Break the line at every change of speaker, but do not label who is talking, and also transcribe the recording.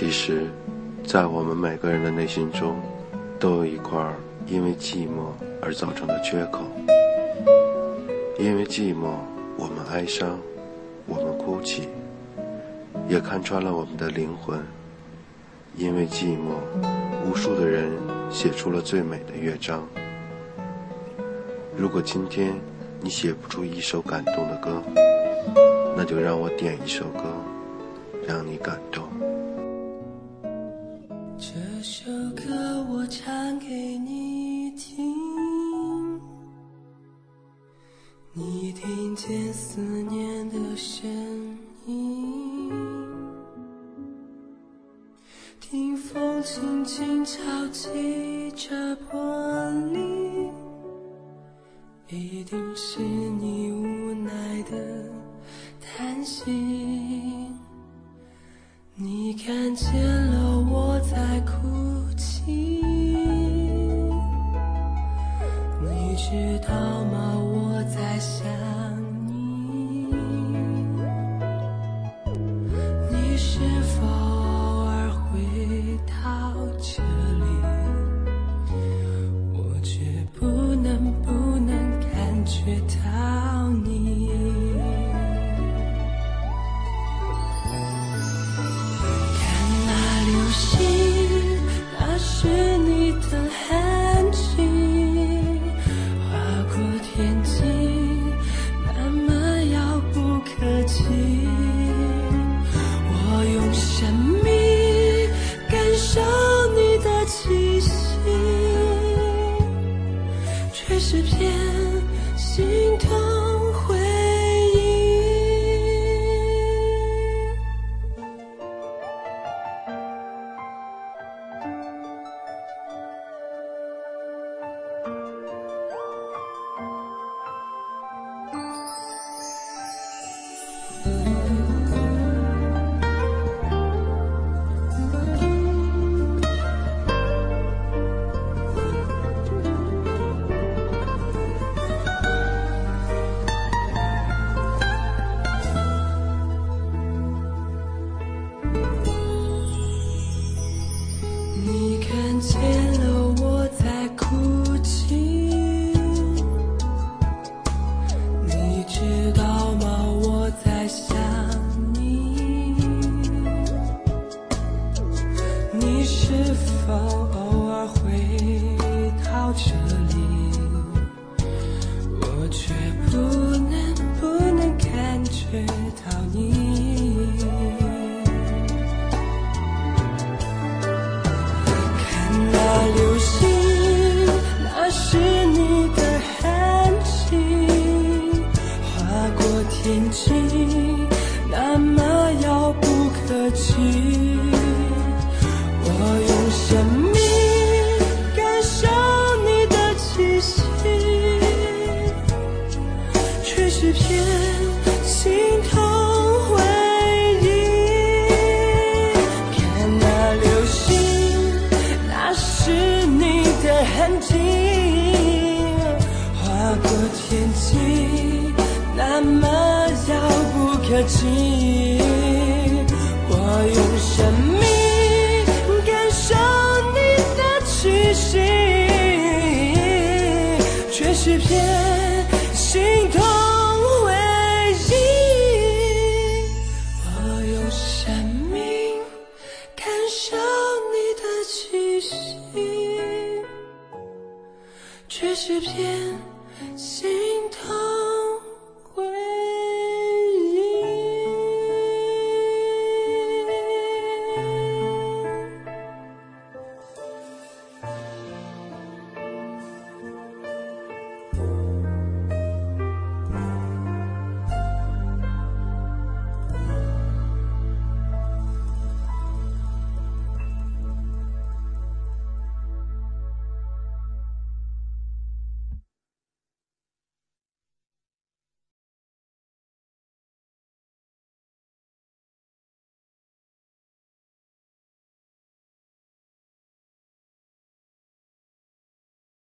其实，在我们每个人的内心中，都有一块因为寂寞而造成的缺口。因为寂寞，我们哀伤，我们哭泣，也看穿了我们的灵魂。因为寂寞，无数的人写出了最美的乐章。如果今天你写不出一首感动的歌，那就让我点一首歌，让你感动。
我唱给你听，你听见思念的声音，听风轻轻敲击着玻璃，一定是你无奈的叹息。你看见了遇到你。看那流星，到你。看那流星，那是你的痕迹，划过天际，那么遥不可及。我用生命天际那么遥不可及我用生命感受？你的气息却是片心。痛回忆我用生命感受你的气息却是片心痛